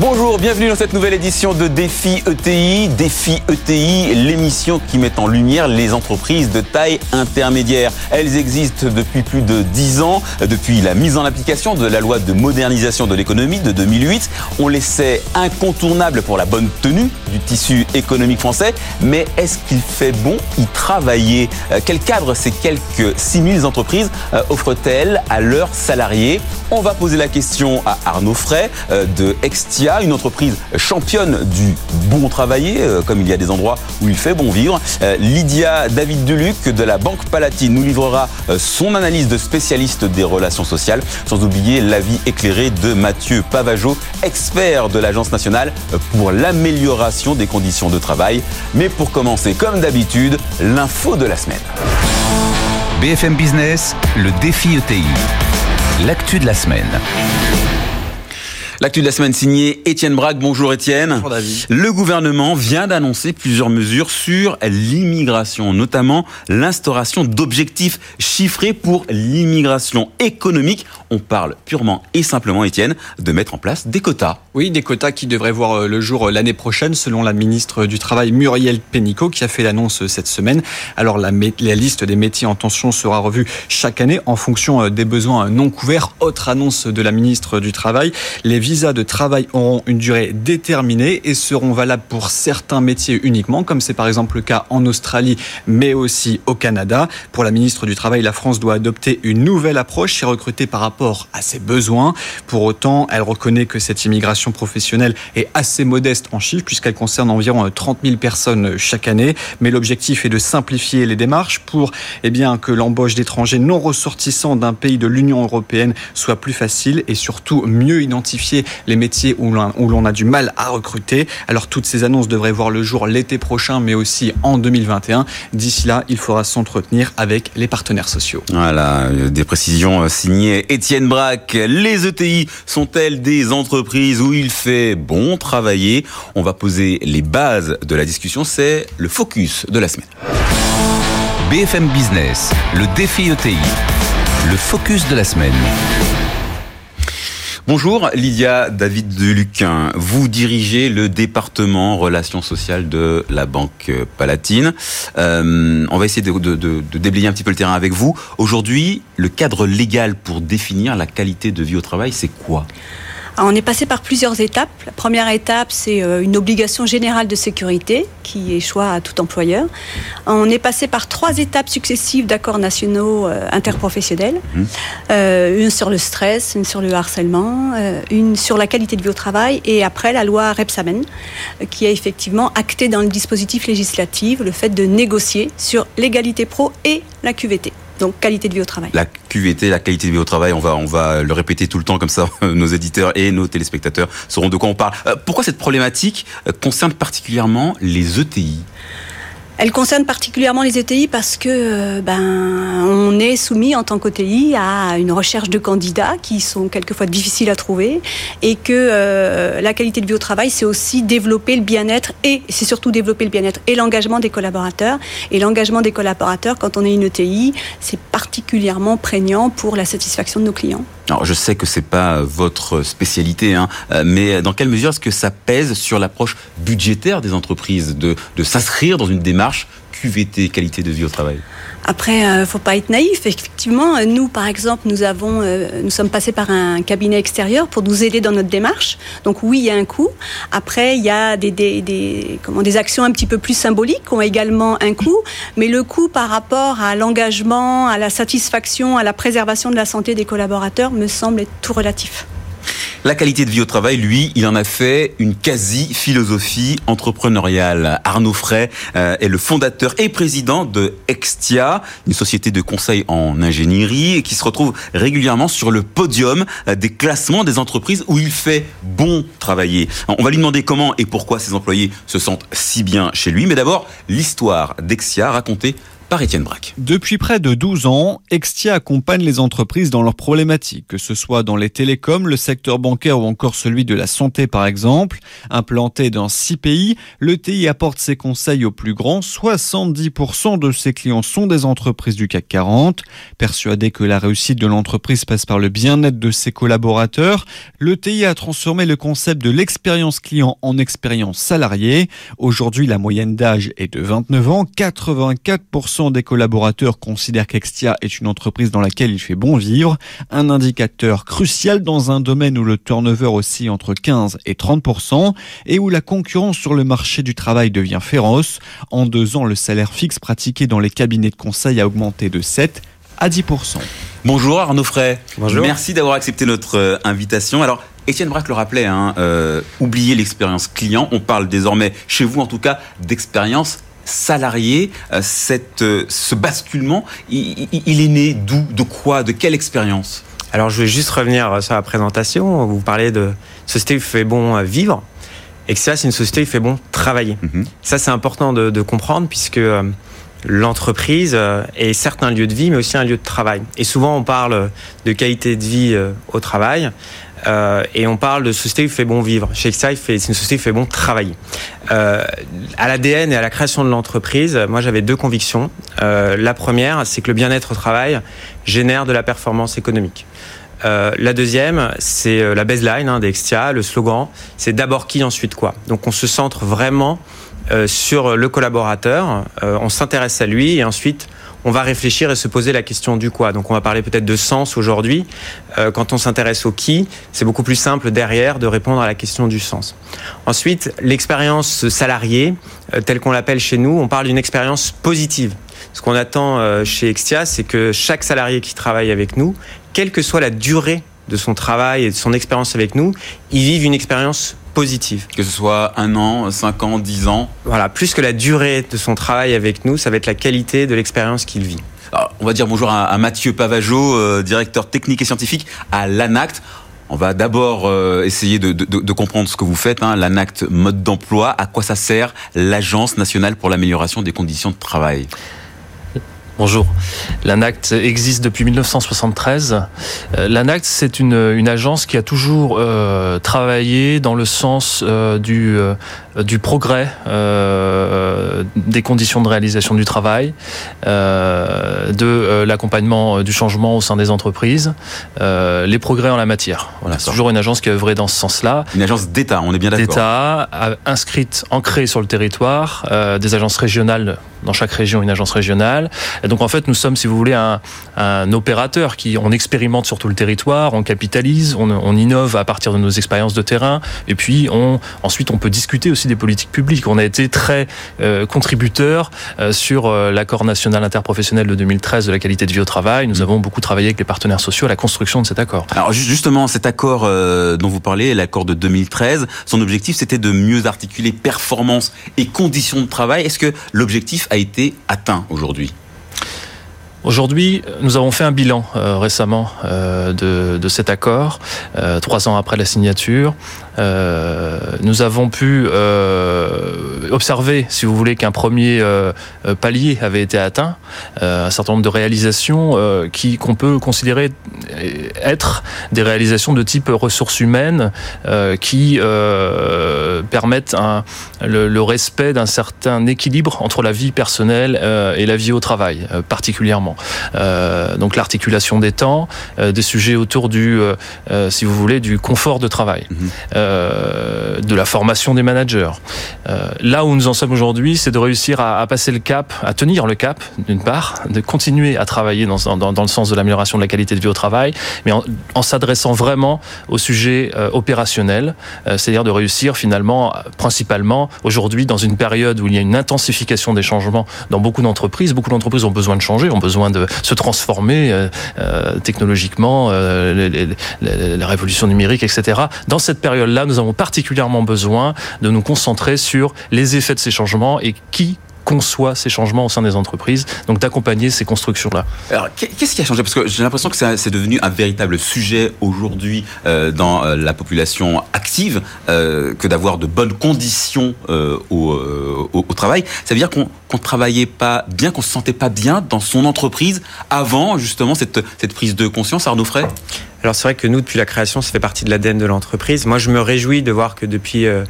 Bonjour, bienvenue dans cette nouvelle édition de Défi ETI. Défi ETI, l'émission qui met en lumière les entreprises de taille intermédiaire. Elles existent depuis plus de 10 ans, depuis la mise en application de la loi de modernisation de l'économie de 2008. On les sait incontournables pour la bonne tenue du tissu économique français, mais est-ce qu'il fait bon y travailler? Euh, Quel cadre ces quelques 6000 entreprises euh, offrent-elles à leurs salariés? On va poser la question à Arnaud Fray euh, de Une entreprise championne du bon travailler, euh, comme il y a des endroits où il fait bon vivre. Euh, Lydia David Duluc de la Banque Palatine nous livrera euh, son analyse de spécialiste des relations sociales, sans oublier l'avis éclairé de Mathieu Pavageau, expert de l'Agence nationale pour l'amélioration des conditions de travail. Mais pour commencer, comme d'habitude, l'info de la semaine. BFM Business, le défi ETI. L'actu de la semaine. L'actu de la semaine signée Étienne Braque. Bonjour Étienne. Bonjour David. Le gouvernement vient d'annoncer plusieurs mesures sur l'immigration, notamment l'instauration d'objectifs chiffrés pour l'immigration économique. On parle purement et simplement, Étienne, de mettre en place des quotas. Oui, des quotas qui devraient voir euh, le jour euh, l'année prochaine, selon la ministre du Travail Muriel Pénicaud, qui a fait l'annonce euh, cette semaine. Alors la, la liste des métiers en tension sera revue chaque année en fonction des besoins non couverts. Autre annonce de la ministre du Travail, les visas de travail auront une durée déterminée et seront valables pour certains métiers uniquement, comme c'est par exemple le cas en Australie, mais aussi au Canada. Pour la ministre du Travail, la France doit adopter une nouvelle approche et recruter par rapport à ses besoins. Pour autant, elle reconnaît que cette immigration professionnelle est assez modeste en chiffres, puisqu'elle concerne environ 30 000 personnes chaque année. Mais l'objectif est de simplifier les démarches pour eh bien, que l'embauche d'étrangers non ressortissants d'un pays de l'Union européenne soit plus facile et surtout mieux les métiers où l'on a du mal à recruter. Alors toutes ces annonces devraient voir le jour l'été prochain, mais aussi en 2021. D'ici là, il faudra s'entretenir avec les partenaires sociaux. Voilà, des précisions signées Étienne Braque. Les ETI sont-elles des entreprises où il fait bon travailler? On va poser les bases de la discussion. C'est le focus de la semaine. BFM Business, le défi ETI, le focus de la semaine. Bonjour Lydia David Deluquin, vous dirigez le département relations sociales de la Banque Palatine. Euh, on va essayer de, déblayer un petit peu le terrain avec vous. Aujourd'hui, le cadre légal pour définir la qualité de vie au travail, c'est quoi? On est passé par plusieurs étapes. La première étape, c'est euh, une obligation générale de sécurité qui échoit à tout employeur. On est passé par trois étapes successives d'accords nationaux euh, interprofessionnels. Mmh. Euh, une sur le stress, une sur le harcèlement, une sur la qualité de vie au travail et après la loi Repsamen qui a effectivement acté dans le dispositif législatif le fait de négocier sur l'égalité pro et la QVT donc qualité de vie au travail. La QVT, la qualité de vie au travail, on va, le répéter tout le temps comme ça, nos éditeurs et nos téléspectateurs sauront de quoi on parle. Euh, pourquoi cette problématique euh, concerne particulièrement les ETI elle concerne particulièrement les ETI parce que euh, ben on est soumis en tant qu'ETI à une recherche de candidats qui sont quelquefois difficiles à trouver et que euh, la qualité de vie au travail c'est aussi développer le bien-être et c'est surtout développer le bien-être et l'engagement des collaborateurs et l'engagement des collaborateurs quand on est une ETI c'est particulièrement prégnant pour la satisfaction de nos clients. Alors, je sais que c'est pas votre spécialité, hein, euh, mais dans quelle mesure est-ce que ça pèse sur l'approche budgétaire des entreprises de, de s'inscrire dans une démarche QVT, qualité de vie au travail après, euh, faut pas être naïf. Effectivement, nous, par exemple, nous avons, euh, nous sommes passés par un cabinet extérieur pour nous aider dans notre démarche. Donc oui, il y a un coût. Après, il y a des, comment, des actions un petit peu plus symboliques qui ont également un coût. Mais le coût par rapport à l'engagement, à la satisfaction, à la préservation de la santé des collaborateurs me semble être tout relatif. La qualité de vie au travail, lui, il en a fait une quasi-philosophie entrepreneuriale. Arnaud Fray euh, est le fondateur et président de Extia, une société de conseil en ingénierie qui se retrouve régulièrement sur le podium euh, des classements des entreprises où il fait bon travailler. On va lui demander comment et pourquoi ses employés se sentent si bien chez lui. Mais d'abord, l'histoire d'Extia racontée Depuis près de 12 ans, Extia accompagne les entreprises dans leurs problématiques, que ce soit dans les télécoms, le secteur bancaire ou encore celui de la santé par exemple. Implanté dans 6 pays, le TI apporte ses conseils aux plus grands. 70% de ses clients sont des entreprises du CAC 40. Persuadé que la réussite de l'entreprise passe par le bien-être de ses collaborateurs, le TI a transformé le concept de l'expérience client en expérience salariée. Aujourd'hui, la moyenne d'âge est de 29 ans. 84% des collaborateurs considèrent qu'Extia est une entreprise dans laquelle il fait bon vivre. Un indicateur crucial dans un domaine où le turnover aussi entre 15 et 30% et où la concurrence sur le marché du travail devient féroce. En deux ans, le salaire fixe pratiqué dans les cabinets de conseil a augmenté de 7 à 10%. Bonjour Arnaud Fray. Bonjour. Merci d'avoir accepté notre euh, invitation. Alors, Étienne Braque le rappelait, hein, euh, oubliez l'expérience client. On parle désormais, chez vous en tout cas, d'expérience salariée. Euh, cette, euh, ce basculement, il, est né d'où De quoi De quelle expérience? Alors, je vais juste revenir sur la présentation. Vous parlez de société où il fait bon euh, vivre. Et que ça, c'est une société où il fait bon travailler. Mhm. Ça, c'est important de, de comprendre puisque l'entreprise est certes un lieu de vie, mais aussi un lieu de travail. Et souvent, on parle de qualité de vie au travail. Euh, et on parle de société il fait bon vivre. Chez fait- c'est une société il fait bon travailler. Euh, à l'ADN et à la création de l'entreprise, moi j'avais deux convictions. Euh, la première, c'est que le bien-être au travail génère de la performance économique. Euh, la deuxième, c'est la baseline hein, d'Extia, le slogan, c'est d'abord qui, ensuite quoi. Donc on se centre vraiment sur le collaborateur, on s'intéresse à lui et ensuite on va réfléchir et se poser la question du quoi. Donc on va parler peut-être de sens aujourd'hui. Euh, quand on s'intéresse au qui, c'est beaucoup plus simple derrière de répondre à la question du sens. Ensuite, l'expérience salariée, euh, telle qu'on l'appelle chez nous, on parle d'une expérience positive. Ce qu'on attend euh, chez Extia, c'est que chaque salarié qui travaille avec nous, quelle que soit la durée de son travail et de son expérience avec nous, il vive une expérience positive. Que ce soit un an, cinq ans, dix ans Voilà, plus que la durée de son travail avec nous, ça va être la qualité de l'expérience qu'il vit. Alors, on va dire bonjour à, à Mathieu Pavageau, euh, directeur technique et scientifique à l'ANACT. On va d'abord euh, essayer de, de- de comprendre ce que vous faites, hein, l'ANACT mode d'emploi, à quoi ça sert l'Agence nationale pour l'amélioration des conditions de travail. Bonjour. L'ANACT existe depuis 1973. Euh, L'ANACT, c'est une, agence qui a toujours euh, travaillé dans le sens euh, du, du progrès euh, des conditions de réalisation du travail, euh, de euh, l'accompagnement euh, du changement au sein des entreprises, euh, les progrès en la matière. Voilà, c'est toujours une agence qui a œuvré dans ce sens-là Une agence d'État, on est bien d'accord. d'État inscrite, ancrée sur le territoire, euh, des agences régionales, dans chaque région une agence régionale. Et donc en fait nous sommes, si vous voulez, un, un opérateur qui on expérimente sur tout le territoire, on capitalise, on, on innove à partir de nos expériences de terrain, et puis on, ensuite on peut discuter aussi des politiques publiques. On a été très euh, contributeur euh, sur euh, l'accord national interprofessionnel de 2013 de la qualité de vie au travail. Nous avons beaucoup travaillé avec les partenaires sociaux à la construction de cet accord. Alors ju- justement, cet accord dont vous parlez, l'accord de 2013, son objectif c'était de mieux articuler performance et conditions de travail. Est-ce que l'objectif a été atteint aujourd'hui? Aujourd'hui, nous avons fait un bilan euh, récemment euh, de, de cet accord, euh, trois ans après la signature. Euh, nous avons pu euh, observer, si vous voulez, qu'un premier euh, palier avait été atteint, un certain nombre de réalisations qui qu'on peut considérer être des réalisations de type ressources humaines qui permettent un, le, le respect d'un certain équilibre entre la vie personnelle et la vie au travail, particulièrement. Euh, donc l'articulation des temps, euh, des sujets autour du, euh, si vous voulez, du confort de travail, Mhm. de la formation des managers. Là où nous en sommes aujourd'hui, c'est de réussir à, à passer le cap, à tenir le cap, d'une part, de continuer à travailler dans, dans, dans le sens de l'amélioration de la qualité de vie au travail, mais en, en s'adressant vraiment au sujet opérationnel, c'est-à-dire de réussir finalement, principalement aujourd'hui dans une période où il y a une intensification des changements dans beaucoup d'entreprises. Beaucoup d'entreprises ont besoin de changer, ont besoin de se transformer euh, euh, technologiquement, euh, la révolution numérique, etc. Dans cette période-là, nous avons particulièrement besoin de nous concentrer sur les effets de ces changements et qui conçoit ces changements au sein des entreprises, donc d'accompagner ces constructions-là. Alors, qu'est-ce qui a changé? Parce que j'ai l'impression que c'est devenu un véritable sujet aujourd'hui euh, dans euh, la population active, euh, que d'avoir de bonnes conditions au, au, travail. Ça veut dire qu'on ne travaillait pas bien, qu'on se sentait pas bien dans son entreprise avant justement cette, cette prise de conscience, Arnaud Fray alors c'est vrai que nous, depuis la création, ça fait partie de l'ADN de l'entreprise. Moi, je me réjouis de voir que depuis euh,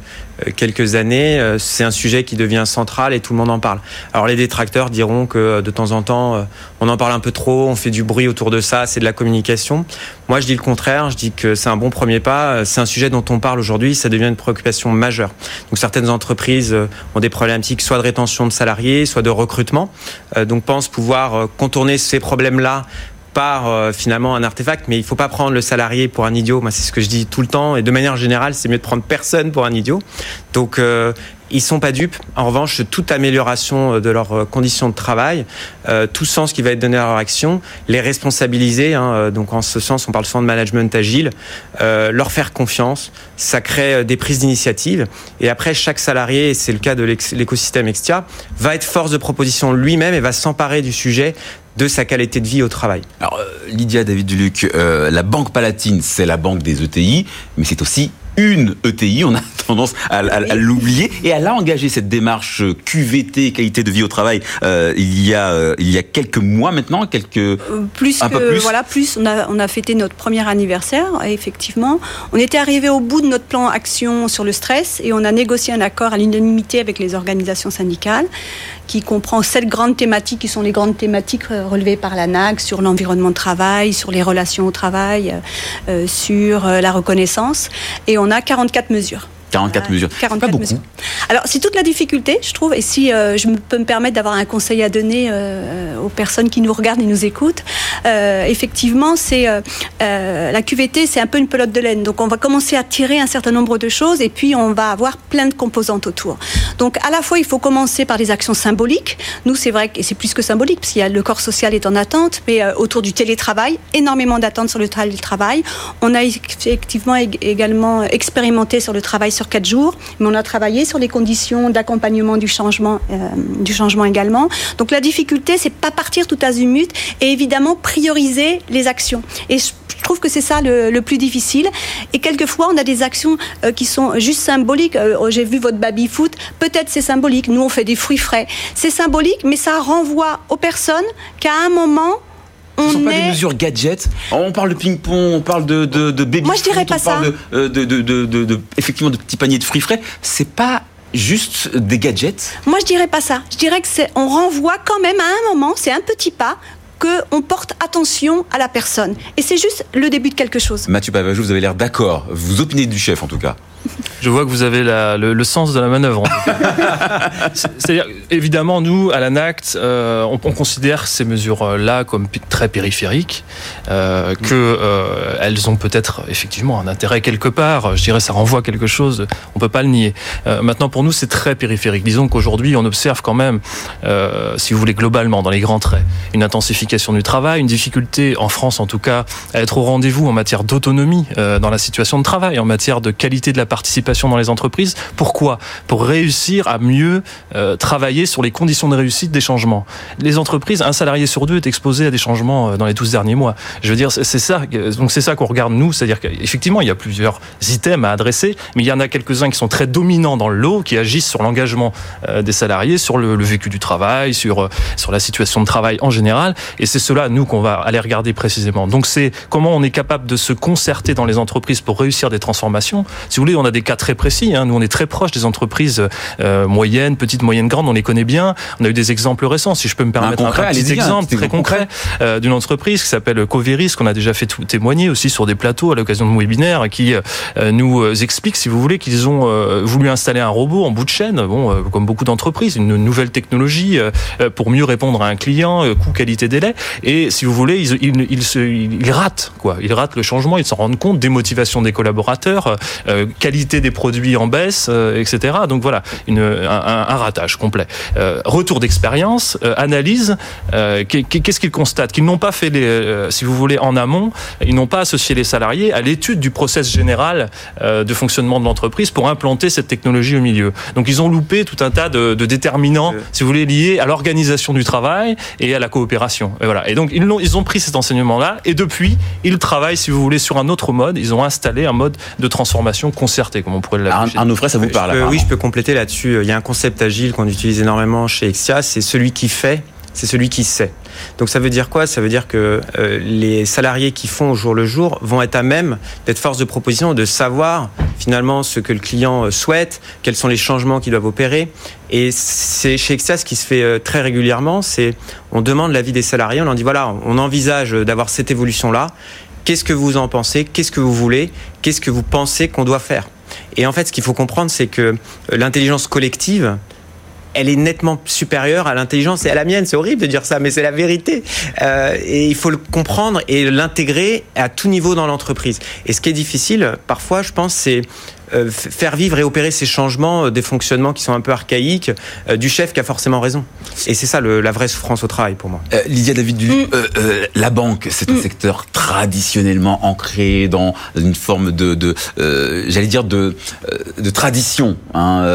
quelques années, euh, c'est un sujet qui devient central et tout le monde en parle. Alors les détracteurs diront que de temps en temps, on en parle un peu trop, on fait du bruit autour de ça, c'est de la communication. Moi, je dis le contraire, je dis que c'est un bon premier pas, c'est un sujet dont on parle aujourd'hui, ça devient une préoccupation majeure. Donc certaines entreprises ont des problématiques soit de rétention de salariés, soit de recrutement, donc pensent pouvoir contourner ces problèmes-là par euh, finalement un artefact, mais il faut pas prendre le salarié pour un idiot. Moi, c'est ce que je dis tout le temps. Et de manière générale, c'est mieux de prendre personne pour un idiot. Donc, euh, ils sont pas dupes. En revanche, toute amélioration de leurs conditions de travail, euh, tout sens qui va être donné à leur action, les responsabiliser. Hein, donc, en ce sens, on parle souvent de management agile. Euh, leur faire confiance, ça crée des prises d'initiative. Et après, chaque salarié, et c'est le cas de l'écosystème Extia, va être force de proposition lui-même et va s'emparer du sujet de sa qualité de vie au travail. Alors, euh, Lydia David Duluc, euh, la Banque Palatine, c'est la banque des ETI, mais c'est aussi une ETI, on a tendance à, à, à l'oublier, et elle a engagé cette démarche QVT, qualité de vie au travail, euh, il y a euh, il y a quelques mois maintenant, quelques euh, plus un que, peu plus. voilà plus. On a on a fêté notre premier anniversaire et effectivement. On était arrivé au bout de notre plan action sur le stress et on a négocié un accord à l'unanimité avec les organisations syndicales qui comprend sept grandes thématiques qui sont les grandes thématiques relevées par la NAG sur l'environnement de travail, sur les relations au travail, euh, sur la reconnaissance. Et on a 44 mesures. 44 mesures. 44 pas beaucoup. mesures. Alors, c'est toute la difficulté, je trouve, et si euh, je peux me permettre d'avoir un conseil à donner euh, aux personnes qui nous regardent et nous écoutent, euh, effectivement, c'est la QVT, c'est un peu une pelote de laine. Donc, on va commencer à tirer un certain nombre de choses, et puis on va avoir plein de composantes autour. Donc, à la fois, il faut commencer par des actions symboliques. Nous, c'est vrai que c'est plus que symbolique, parce a le corps social est en attente, mais autour du télétravail, énormément d'attentes sur le télétravail. On a effectivement également expérimenté sur le travail sur quatre jours, mais on a travaillé sur les conditions d'accompagnement du changement, euh, du changement également. Donc la difficulté, c'est pas partir tout azimut et évidemment prioriser les actions. Et je trouve que c'est ça le, plus difficile. Et quelquefois, on a des actions euh, qui sont juste symboliques. Euh, J'ai vu votre baby foot. Peut-être c'est symbolique. Nous, on fait des fruits frais. C'est symbolique, mais ça renvoie aux personnes qu'à un moment ce ne sont pas est... des mesures gadgets. On parle de ping-pong, on parle de, de, de baby Moi, je dirais foot, pas on ça. parle de, de, de, de, de, effectivement de petits paniers de fruits frais. C'est pas juste des gadgets. Moi, je dirais pas ça. Je dirais que c'est, on renvoie quand même à un moment, c'est un petit pas qu'on porte attention à la personne. Et c'est juste le début de quelque chose. Mathieu Pavajou, vous avez l'air d'accord. Vous opinez du chef, en tout cas. Je vois que vous avez la, le, sens de la manœuvre. C'est-à-dire, évidemment, nous, à l'ANACT, euh, on, on, considère ces mesures-là comme très périphériques, euh, que euh, ont peut-être effectivement un intérêt quelque part. Je dirais, ça renvoie quelque chose. On peut pas le nier. Euh, maintenant, pour nous, c'est très périphérique. Disons qu'aujourd'hui, on observe quand même, si vous voulez, globalement, dans les grands traits, une intensification du travail, une difficulté, en France en tout cas, à être au rendez-vous en matière d'autonomie dans la situation de travail, en matière de qualité de la participation dans les entreprises. Pourquoi? Pour réussir à mieux euh, travailler sur les conditions de réussite des changements. Les entreprises, un salarié sur deux est exposé à des changements euh, dans les 12 derniers mois. Je veux dire, c'est ça. Donc c'est ça qu'on regarde nous, c'est-à-dire qu'effectivement il y a plusieurs items à adresser, mais il y en a quelques-uns qui sont très dominants dans le lot, qui agissent sur l'engagement euh, des salariés, sur le, vécu du travail, sur sur la situation de travail en général. Et c'est cela nous qu'on va aller regarder précisément. Donc c'est comment on est capable de se concerter dans les entreprises pour réussir des transformations. Si vous voulez, on a des cas très précis. Hein. Nous, on est très proche des entreprises euh, moyennes, petites, moyennes, grandes. On les connaît bien. On a eu des exemples récents, si je peux me permettre un, concret, un petit exemple très concret euh, d'une entreprise qui s'appelle Coveris, qu'on a déjà fait témoigner aussi sur des plateaux à l'occasion de webinaires, qui euh, nous explique, si vous voulez, qu'ils ont euh, voulu installer un robot en bout de chaîne, bon, euh, comme beaucoup d'entreprises, une nouvelle technologie euh, pour mieux répondre à un client, coût, qualité, délai. Et si vous voulez, ils, ils, ils, se, ils ratent, quoi. Ils ratent le changement. Ils s'en rendent compte. Démotivation des collaborateurs, qualité qualité des produits en baisse, etc. Donc voilà, une, un, ratage complet. retour d'expérience, analyse. Qu'est-ce qu'ils constatent? Qu'ils n'ont pas fait les, si vous voulez, en amont, ils n'ont pas associé les salariés à l'étude du process général de fonctionnement de l'entreprise pour implanter cette technologie au milieu. Donc ils ont loupé tout un tas de, de déterminants, si vous voulez, liés à l'organisation du travail et à la coopération. Et voilà. Et donc ils ont, ils ont pris cet enseignement-là et depuis ils travaillent, si vous voulez, sur un autre mode. Ils ont installé un mode de transformation concerté, comme on pourrait l'appeler. Arnaud Fray, ça vous parle Oui, je peux compléter là-dessus. Il y a un concept agile qu'on utilise énormément chez Exia, c'est celui qui fait c'est celui qui sait. Donc ça veut dire quoi? Ça veut dire que euh, les salariés qui font au jour le jour vont être à même d'être force de proposition, de savoir finalement ce que le client euh, souhaite, quels sont les changements qu'ils doivent opérer. Et c'est chez Exia ce qui se fait euh, très régulièrement, c'est on demande l'avis des salariés, on leur dit voilà, on envisage d'avoir cette évolution-là. Qu'est-ce que vous en pensez? Qu'est-ce que vous voulez? Qu'est-ce que vous pensez qu'on doit faire? Et en fait, ce qu'il faut comprendre, c'est que l'intelligence collective, elle est nettement supérieure à l'intelligence et à la mienne. C'est horrible de dire ça, mais c'est la vérité. Euh, et il faut le comprendre et l'intégrer à tout niveau dans l'entreprise. Et ce qui est difficile, parfois, je pense, c'est euh, faire vivre et opérer ces changements, euh, des fonctionnements qui sont un peu archaïques, euh, du chef qui a forcément raison. Et c'est ça la vraie souffrance au travail pour moi. Lydia David, mm. la banque, c'est un mm. secteur traditionnellement ancré dans une forme de, de j'allais dire de, de tradition. Hein.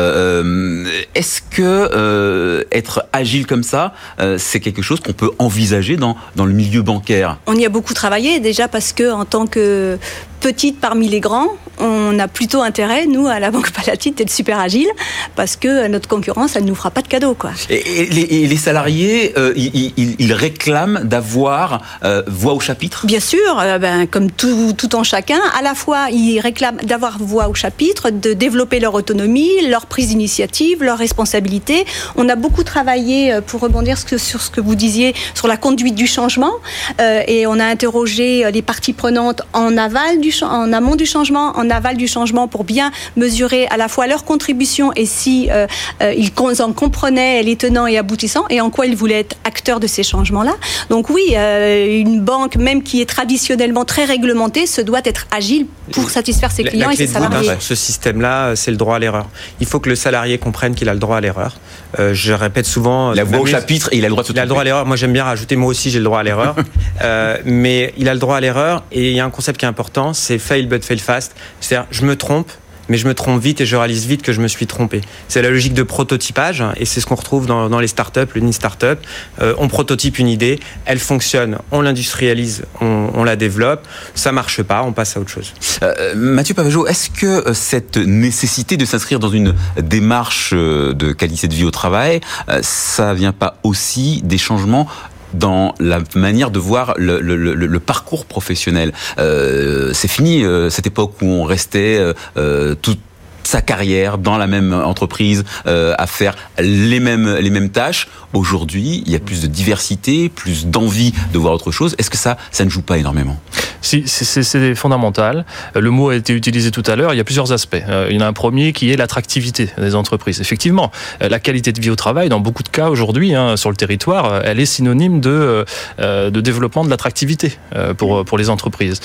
Est-ce que être agile comme ça, c'est quelque chose qu'on peut envisager dans, dans le milieu bancaire? On y a beaucoup travaillé déjà parce que en tant que petite parmi les grands, on a plutôt intérêt, nous, à la Banque Palatine, d'être super agile, parce que notre concurrence, elle ne nous fera pas de cadeaux. Quoi. Et, les, salariés, euh, ils, réclament d'avoir euh, voix au chapitre? Bien sûr, euh, ben, comme tout, tout, en chacun. À la fois, ils réclament d'avoir voix au chapitre, de développer leur autonomie, leur prise d'initiative, leur responsabilité. On a beaucoup travaillé, pour rebondir sur ce que vous disiez, sur la conduite du changement, et on a interrogé les parties prenantes en aval du, en amont du changement, en aval du changement pour bien mesurer à la fois leur contribution et si euh, euh, ils en comprenaient les tenants et aboutissants et en quoi ils voulaient être acteurs de ces changements-là. Donc oui, euh, une banque, même qui est traditionnellement très réglementée, se doit être agile pour satisfaire ses clients et ses salariés. Ce système-là, c'est le droit à l'erreur. Il faut que le salarié comprenne qu'il a le droit à l'erreur. je répète souvent. La voix au chapitre et il a le droit de se Il a le droit à l'erreur. Moi, j'aime bien rajouter, moi aussi, j'ai le droit à l'erreur. mais il a le droit à l'erreur et il y a un concept qui est important, c'est fail but fail fast. C'est-à-dire, je me trompe, mais je me trompe vite et je réalise vite que je me suis trompé. C'est la logique de prototypage et c'est ce qu'on retrouve dans, les startups, le Startup. Euh, on prototype une idée, elle fonctionne, on l'industrialise, on, la développe, ça marche pas, on passe à autre chose. Euh, Mathieu Pavageau, est-ce que euh, cette nécessité de s'inscrire dans une démarche de qualité de vie au travail, ça vient pas aussi des changements dans la manière de voir le, le, le, parcours professionnel. Euh, c'est fini euh, cette époque où on restait euh, toute sa carrière dans la même entreprise euh, à faire les mêmes les mêmes tâches. Aujourd'hui, il y a plus de diversité, plus d'envie de voir autre chose. Est-ce que ça ça ne joue pas énormément? C'est fondamental. Euh, le mot a été utilisé tout à l'heure. Il y a plusieurs aspects. Euh, il y en a un premier qui est l'attractivité des entreprises. Effectivement, la qualité de vie au travail, dans beaucoup de cas aujourd'hui, hein, sur le territoire, elle est synonyme de, de développement de l'attractivité pour, pour les entreprises.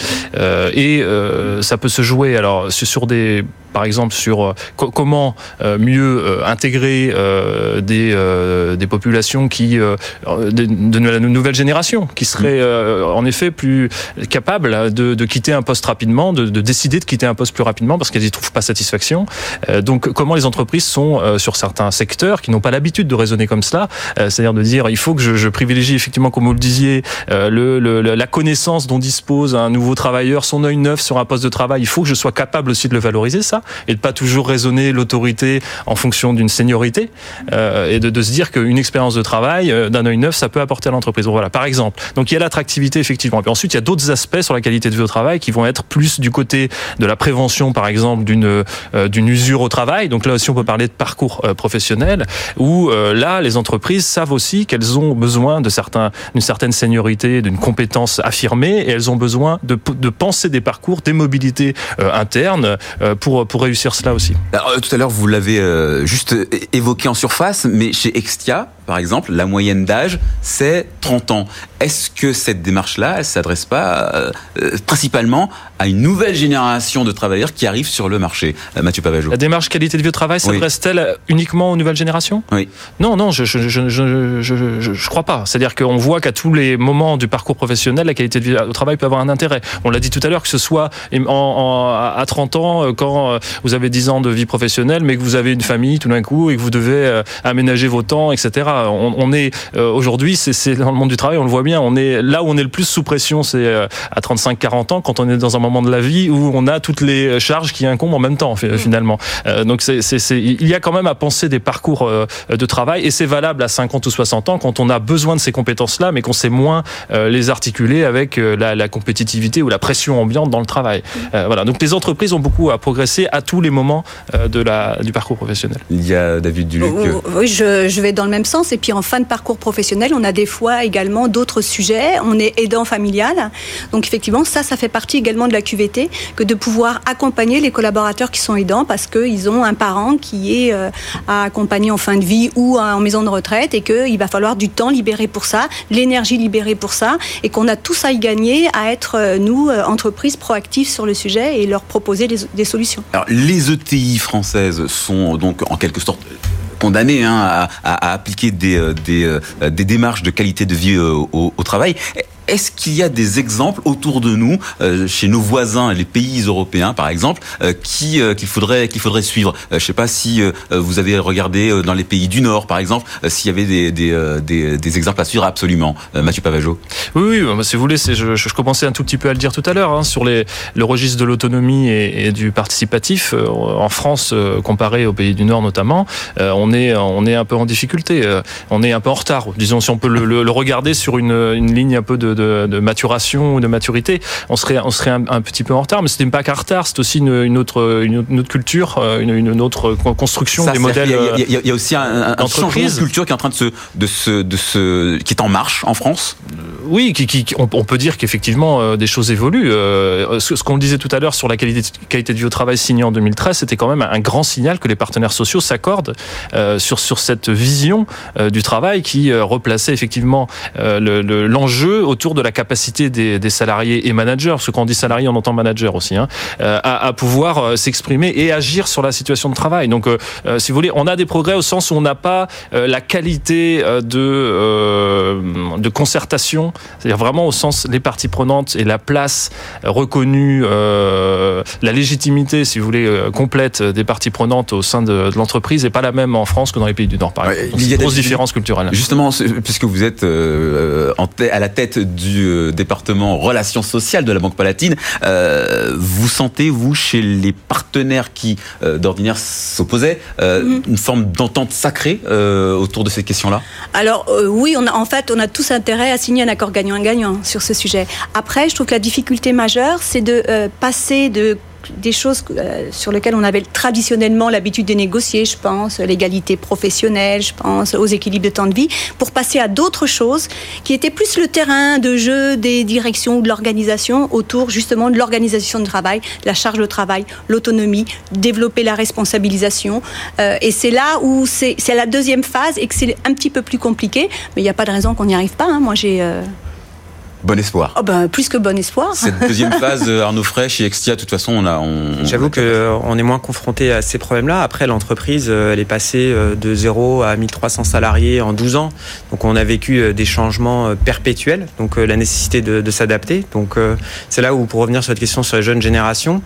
Et ça peut se jouer alors sur des par exemple sur comment mieux intégrer des, des populations qui de, de la nouvelle génération qui seraient en effet plus capables de, quitter un poste rapidement, de, décider de quitter un poste plus rapidement parce qu'elles n'y trouvent pas satisfaction. Euh, donc comment les entreprises sont euh, sur certains secteurs qui n'ont pas l'habitude de raisonner comme cela, euh, c'est-à-dire de dire il faut que je, privilégie effectivement, comme vous le disiez, le, la connaissance dont dispose un nouveau travailleur, son œil neuf sur un poste de travail, il faut que je sois capable aussi de le valoriser ça et de pas toujours raisonner l'autorité en fonction d'une seniorité et de, de, se dire qu'une expérience de travail d'un œil neuf ça peut apporter à l'entreprise. Voilà, par exemple. Donc il y a l'attractivité effectivement. Et puis ensuite il y a d'autres aspects sur la qualité de vie au travail qui vont être plus du côté de la prévention, par exemple, d'une euh, d'une usure au travail. Donc là aussi, on peut parler de parcours euh, professionnel, où euh, là, les entreprises savent aussi qu'elles ont besoin de certains d'une certaine seniorité, d'une compétence affirmée, et elles ont besoin de, de penser des parcours, des mobilités internes pour pour réussir cela aussi. Alors, tout à l'heure, vous l'avez juste évoqué en surface, mais chez Extia, par exemple, la moyenne d'âge, c'est 30 ans. Est-ce que cette démarche-là, elle s'adresse pas euh, principalement à une nouvelle génération de travailleurs qui arrivent sur le marché. Euh, Mathieu Pavageau. La démarche qualité de vie au travail s'adresse-t-elle uniquement aux nouvelles générations? Oui. Non, non, je je, je, je, je, je crois pas. C'est-à-dire qu'on voit qu'à tous les moments du parcours professionnel, la qualité de vie au travail peut avoir un intérêt. On l'a dit tout à l'heure, que ce soit en, en, à 30 ans, euh, quand euh, vous avez 10 ans de vie professionnelle, mais que vous avez une famille tout d'un coup et que vous devez aménager vos temps, etc. On, on est aujourd'hui, c'est dans le monde du travail, on le voit bien, on est là où on est le plus sous pression, c'est à 35-40 ans, quand on est dans un moment de la vie où on a toutes les charges qui incombent en même temps, finalement. donc c'est, il y a quand même à penser des parcours de travail et c'est valable à 50 ou 60 ans quand on a besoin de ces compétences-là, mais qu'on sait moins les articuler avec la, la, compétitivité ou la pression ambiante dans le travail. voilà. Donc les entreprises ont beaucoup à progresser à tous les moments de la, du parcours professionnel. Il y a David Duluc. Oui, je, je vais dans le même sens. Et puis en fin de parcours professionnel, on a des fois également d'autres sujets. On est aidant familial. Donc effectivement, ça, ça fait partie également de la Que de pouvoir accompagner les collaborateurs qui sont aidants parce qu'ils ont un parent qui est à accompagner en fin de vie ou en maison de retraite et qu'il va falloir du temps libéré pour ça, l'énergie libérée pour ça et qu'on a tous à y gagner à être, nous, entreprises proactives sur le sujet et leur proposer des, solutions. Les ETI françaises sont donc en quelque sorte condamnées hein, à, appliquer des, démarches de qualité de vie au travail. Est-ce qu'il y a des exemples autour de nous, euh, chez nos voisins, les pays européens par exemple, euh, qui euh, qu'il faudrait qu'il faudrait suivre? Je ne sais pas si vous avez regardé dans les pays du Nord par exemple, s'il y avait des, des, des, exemples à suivre absolument. Mathieu Pavageau. Oui, oui, si vous voulez, je, commençais un tout petit peu à le dire tout à l'heure hein, sur le registre de l'autonomie et, du participatif en France comparé aux pays du Nord notamment, on est on est un peu en difficulté, on est un peu en retard. Disons si on peut le, regarder sur une, une ligne un peu de, de, maturation ou de maturité, on serait, on serait un, un petit peu en retard. Mais ce n'est pas qu'un retard, c'est aussi une, une, autre, une, une, autre culture, une, une autre construction Ça, des modèles. Il y, y, y, a aussi un, un changement de culture qui est en train de se, de se, de se, qui est en marche en France? Oui, qui, qui, on, on peut dire qu'effectivement euh, des choses évoluent. Euh, ce, ce qu'on disait tout à l'heure sur la qualité, qualité de vie au travail signée en 2013, c'était quand même un grand signal que les partenaires sociaux s'accordent euh, sur, sur cette vision euh, du travail qui euh, replaçait effectivement l'enjeu le, autour de la capacité des, des, salariés et managers, parce que quand on dit salarié, on entend manager aussi, hein, à, à, pouvoir s'exprimer et agir sur la situation de travail. Donc, si vous voulez, on a des progrès au sens où on n'a pas la qualité de, de concertation c'est-à-dire vraiment au sens les parties prenantes et la place reconnue, euh, la légitimité, si vous voulez, euh, complète des parties prenantes au sein de, de l'entreprise n'est pas la même en France que dans les pays du Nord, par exemple. Ouais, il y a une grosse différence culturelle. Justement, puisque vous êtes euh, à la tête du euh, département relations sociales de la Banque Palatine, euh, vous sentez, vous, chez les partenaires qui, d'ordinaire, s'opposaient, mm. une forme d'entente sacrée autour de ces questions-là? Alors, oui, on a, en fait, on a tous intérêt à signer un accord gagnant-gagnant sur ce sujet. Après, je trouve que la difficulté majeure, c'est de euh, passer de des choses euh, sur lesquelles on avait traditionnellement l'habitude de négocier, je pense, l'égalité professionnelle, je pense, aux équilibres de temps de vie, pour passer à d'autres choses qui étaient plus le terrain de jeu des directions ou de l'organisation autour justement de l'organisation du travail, la charge de travail, l'autonomie, développer la responsabilisation. Euh, et c'est là où c'est la deuxième phase et que c'est un petit peu plus compliqué, mais il n'y a pas de raison qu'on n'y arrive pas. Hein. Moi, j'ai... Euh bon espoir. Oh ben, plus que bon espoir. Cette deuxième phase, Arnaud Fresh et Extia, de toute façon, on a. On... J'avoue qu'on est moins confronté à ces problèmes-là. Après, l'entreprise, elle est passée de 0 à 1300 salariés en 12 ans. Donc, on a vécu des changements perpétuels. Donc, la nécessité de, de s'adapter. Donc, c'est là où, pour revenir sur cette question sur les jeunes générations,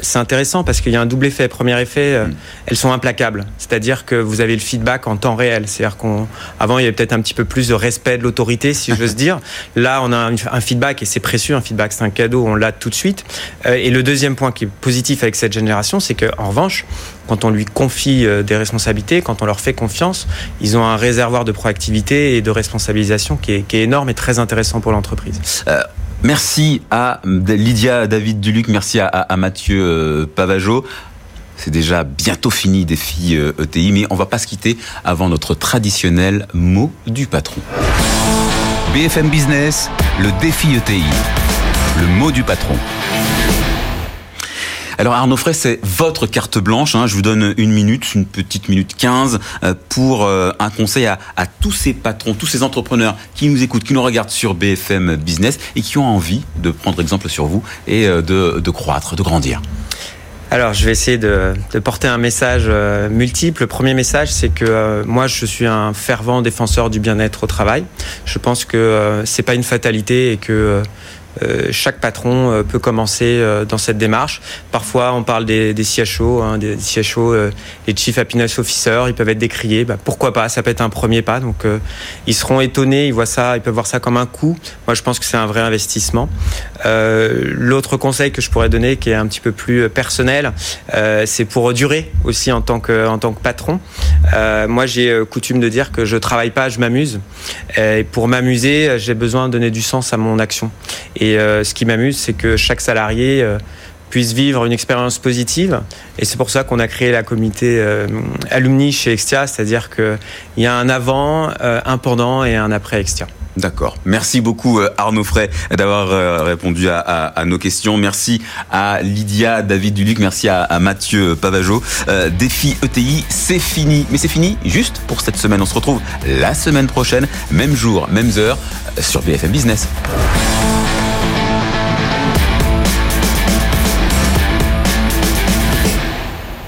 c'est intéressant parce qu'il y a un double effet. Premier effet, mm. elles sont implacables. C'est-à-dire que vous avez le feedback en temps réel. C'est-à-dire qu'avant, il y avait peut-être un petit peu plus de respect de l'autorité, si j'ose dire. Là, on a un feedback et c'est précieux, un feedback, c'est un cadeau, on l'a tout de suite. Et le deuxième point qui est positif avec cette génération, c'est qu'en revanche, quand on lui confie des responsabilités, quand on leur fait confiance, ils ont un réservoir de proactivité et de responsabilisation qui est, énorme et très intéressant pour l'entreprise. Euh... Merci à Lydia David Duluc, merci à, Mathieu euh, Pavageau. C'est déjà bientôt fini des filles ETI, mais on va pas se quitter avant notre traditionnel mot du patron. BFM Business, le défi ETI. Le mot du patron. Alors Arnaud Frey, c'est votre carte blanche. Hein. Je vous donne une minute, une petite minute 15 euh, pour euh, un conseil à, tous ces patrons, tous ces entrepreneurs qui nous écoutent, qui nous regardent sur BFM Business et qui ont envie de prendre exemple sur vous et de, de croître, de grandir. Alors, je vais essayer de, porter un message multiple. Le premier message, c'est que moi, je suis un fervent défenseur du bien-être au travail. Je pense que c'est pas une fatalité et que euh, chaque patron euh, peut commencer euh, dans cette démarche. Parfois, on parle des, des CHO, hein, des, CHO, les Chief Happiness Officers, ils peuvent être décriés. Bah, pourquoi pas? Ça peut être un premier pas. Donc, ils seront étonnés, ils voient ça, ils peuvent voir ça comme un coût. Moi, je pense que c'est un vrai investissement. L'autre conseil que je pourrais donner, qui est un petit peu plus personnel, c'est pour durer aussi en tant que en tant que patron. moi, j'ai coutume de dire que je travaille pas, je m'amuse. Et pour m'amuser, j'ai besoin de donner du sens à mon action. Euh, ce qui m'amuse, c'est que chaque salarié euh, puisse vivre une expérience positive. Et c'est pour ça qu'on a créé la comité euh, alumni chez Extia, c'est-à-dire qu'il y a un avant, un pendant et un après Extia. D'accord. Merci beaucoup Arnaud Frey d'avoir répondu à, nos questions. Merci à Lydia David Duluc. Merci à, Mathieu Pavageau. défi ETI, c'est fini. Mais c'est fini juste pour cette semaine. On se retrouve la semaine prochaine, même jour, même heure, sur BFM Business.